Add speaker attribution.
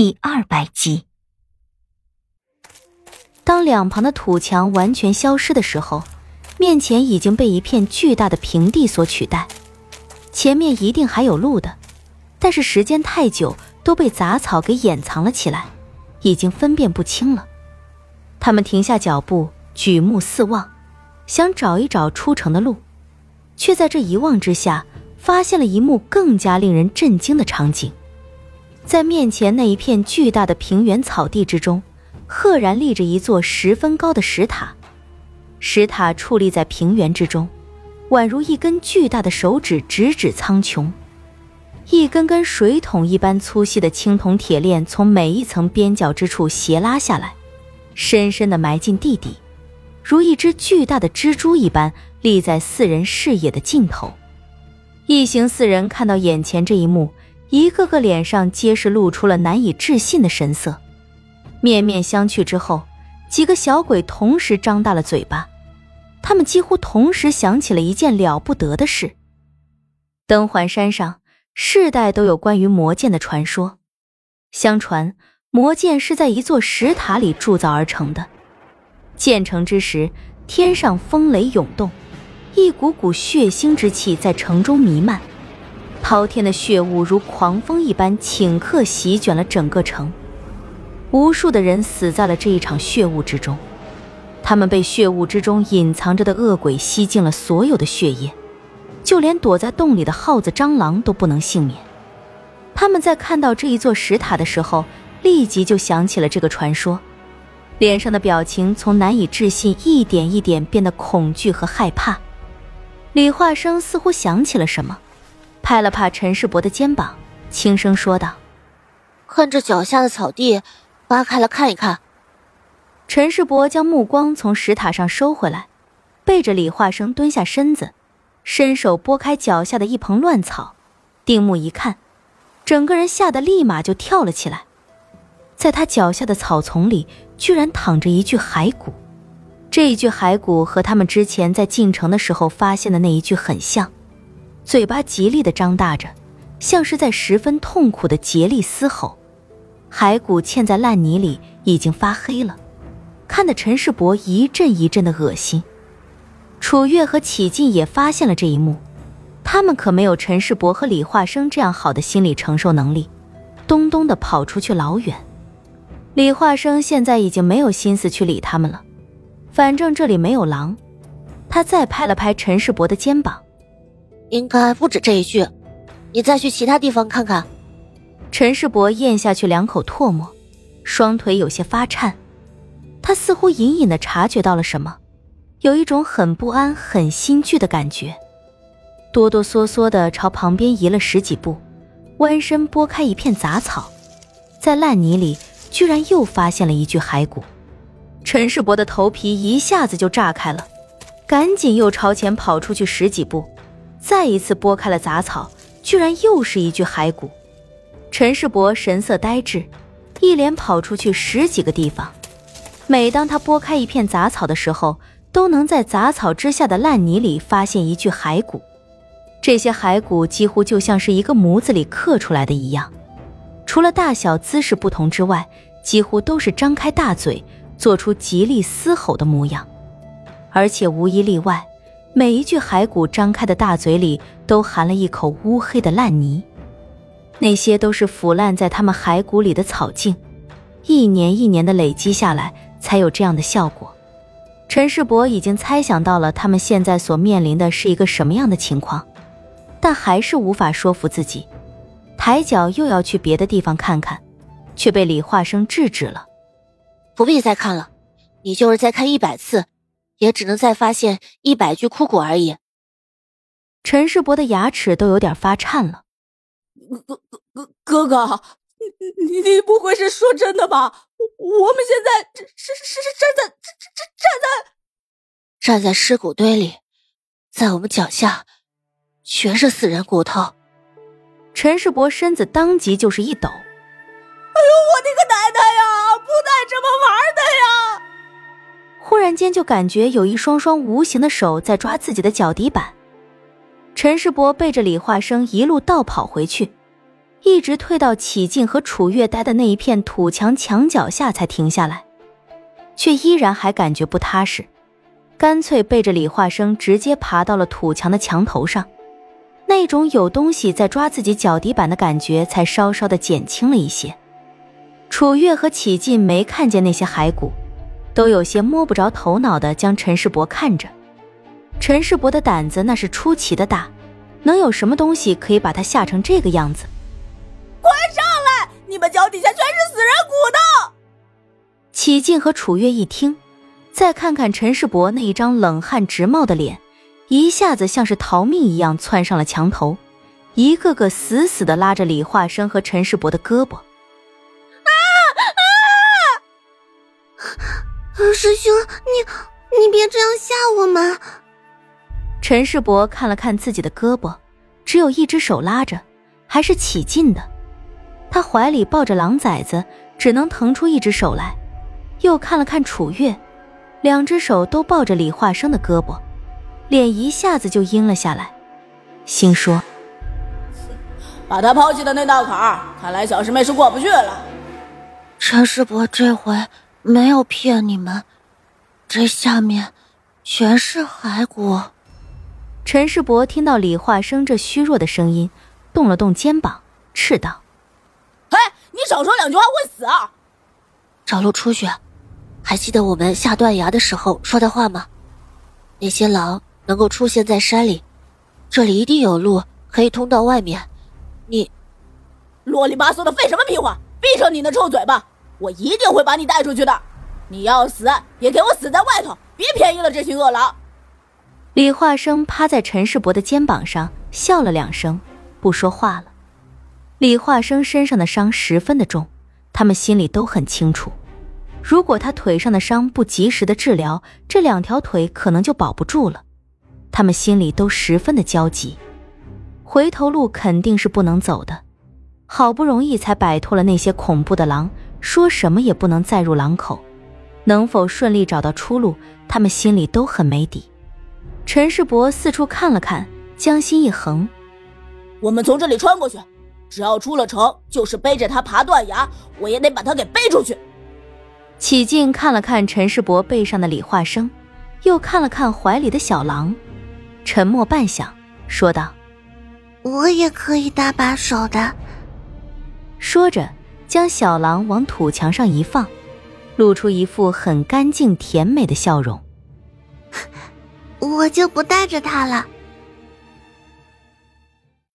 Speaker 1: 第二百集。当两旁的土墙完全消失的时候，面前已经被一片巨大的平地所取代。前面一定还有路的，但是时间太久，都被杂草给掩藏了起来，已经分辨不清了。他们停下脚步，举目四望，想找一找出城的路，却在这一望之下，发现了一幕更加令人震惊的场景。在面前那一片巨大的平原草地之中，赫然立着一座十分高的石塔。石塔矗立在平原之中，宛如一根巨大的手指，直指苍穹。一根根水桶一般粗细的青铜铁链从每一层边角之处斜拉下来，深深的埋进地底，如一只巨大的蜘蛛一般立在四人视野的尽头。一行四人看到眼前这一幕。一个个脸上皆是露出了难以置信的神色，面面相觑之后，几个小鬼同时张大了嘴巴，他们几乎同时想起了一件了不得的事：登环山上世代都有关于魔剑的传说，相传魔剑是在一座石塔里铸造而成的，建成之时，天上风雷涌动，一股股血腥之气在城中弥漫。滔天的血雾如狂风一般顷刻席卷了整个城，无数的人死在了这一场血雾之中。他们被血雾之中隐藏着的恶鬼吸尽了所有的血液，就连躲在洞里的耗子、蟑螂都不能幸免。他们在看到这一座石塔的时候，立即就想起了这个传说，脸上的表情从难以置信一点一点变得恐惧和害怕。李化生似乎想起了什么。拍了拍陈世伯的肩膀，轻声说道：“
Speaker 2: 看这脚下的草地，扒开了看一看。”
Speaker 1: 陈世伯将目光从石塔上收回来，背着李化生蹲下身子，伸手拨开脚下的一蓬乱草，定目一看，整个人吓得立马就跳了起来。在他脚下的草丛里，居然躺着一具骸骨。这一具骸骨和他们之前在进城的时候发现的那一具很像。嘴巴极力的张大着，像是在十分痛苦的竭力嘶吼。骸骨嵌在烂泥里，已经发黑了，看得陈世伯一阵一阵的恶心。楚月和启进也发现了这一幕，他们可没有陈世伯和李化生这样好的心理承受能力，咚咚的跑出去老远。李化生现在已经没有心思去理他们了，反正这里没有狼。他再拍了拍陈世伯的肩膀。
Speaker 2: 应该不止这一具，你再去其他地方看看。
Speaker 1: 陈世伯咽下去两口唾沫，双腿有些发颤。他似乎隐隐的察觉到了什么，有一种很不安、很心惧的感觉，哆哆嗦嗦的朝旁边移了十几步，弯身拨开一片杂草，在烂泥里居然又发现了一具骸骨。陈世伯的头皮一下子就炸开了，赶紧又朝前跑出去十几步。再一次拨开了杂草，居然又是一具骸骨。陈世伯神色呆滞，一连跑出去十几个地方。每当他拨开一片杂草的时候，都能在杂草之下的烂泥里发现一具骸骨。这些骸骨几乎就像是一个模子里刻出来的一样，除了大小姿势不同之外，几乎都是张开大嘴，做出极力嘶吼的模样，而且无一例外。每一具骸骨张开的大嘴里都含了一口乌黑的烂泥，那些都是腐烂在他们骸骨里的草茎，一年一年的累积下来，才有这样的效果。陈世伯已经猜想到了他们现在所面临的是一个什么样的情况，但还是无法说服自己，抬脚又要去别的地方看看，却被李化生制止了。
Speaker 2: 不必再看了，你就是再看一百次。也只能再发现一百具枯骨而已。
Speaker 1: 陈世伯的牙齿都有点发颤了。
Speaker 3: 哥哥哥哥哥，你你不会是说真的吧？我们现在是是是站在站站站在
Speaker 2: 站在尸骨堆里，在我们脚下全是死人骨头。
Speaker 1: 陈世伯身子当即就是一抖。间，就感觉有一双双无形的手在抓自己的脚底板。陈世伯背着李化生一路倒跑回去，一直退到启进和楚月待的那一片土墙墙脚下才停下来，却依然还感觉不踏实，干脆背着李化生直接爬到了土墙的墙头上，那种有东西在抓自己脚底板的感觉才稍稍的减轻了一些。楚月和启进没看见那些骸骨，都有些摸不着头脑的将陈世伯看着。陈世伯的胆子那是出奇的大，能有什么东西可以把他吓成这个样子？
Speaker 3: 快上来！你们脚底下全是死人骨头！
Speaker 1: 启进和楚月一听，再看看陈世伯那一张冷汗直冒的脸，一下子像是逃命一样窜上了墙头，一个个死死的拉着李化生和陈世伯的胳膊。
Speaker 4: 师兄，你你别这样吓我们！
Speaker 1: 陈世伯看了看自己的胳膊，只有一只手拉着，还是起劲的。他怀里抱着狼崽子，只能腾出一只手来。又看了看楚月，两只手都抱着李化生的胳膊，脸一下子就阴了下来，心说：“
Speaker 3: 把他抛弃的那道坎儿，看来小师妹是过不去了。”
Speaker 4: 陈世伯这回没有骗你们，这下面全是骸骨。
Speaker 1: 陈世伯听到李化生这虚弱的声音，动了动肩膀，斥道：“
Speaker 3: 嘿，你少说两句话会死啊！”
Speaker 2: 找路出去，还记得我们下断崖的时候说的话吗？那些狼能够出现在山里，这里一定有路可以通到外面。你
Speaker 3: 啰里吧嗦的废什么屁话！闭上你那臭嘴巴！我一定会把你带出去的。你要死也给我死在外头，别便宜了这群恶狼！
Speaker 1: 李化生趴在陈世伯的肩膀上，笑了两声，不说话了。李化生身上的伤十分的重，他们心里都很清楚，如果他腿上的伤不及时的治疗，这两条腿可能就保不住了。他们心里都十分的焦急，回头路肯定是不能走的。好不容易才摆脱了那些恐怖的狼，说什么也不能再入狼口，能否顺利找到出路，他们心里都很没底。陈世伯四处看了看，将心一横：“
Speaker 3: 我们从这里穿过去，只要出了城，就是背着他爬断崖，我也得把他给背出去。”
Speaker 1: 启劲看了看陈世伯背上的李化生，又看了看怀里的小狼，沉默半晌，说道：“
Speaker 4: 我也可以搭把手的。”
Speaker 1: 说着，将小狼往土墙上一放，露出一副很干净甜美的笑容。
Speaker 4: 我就不带着他了。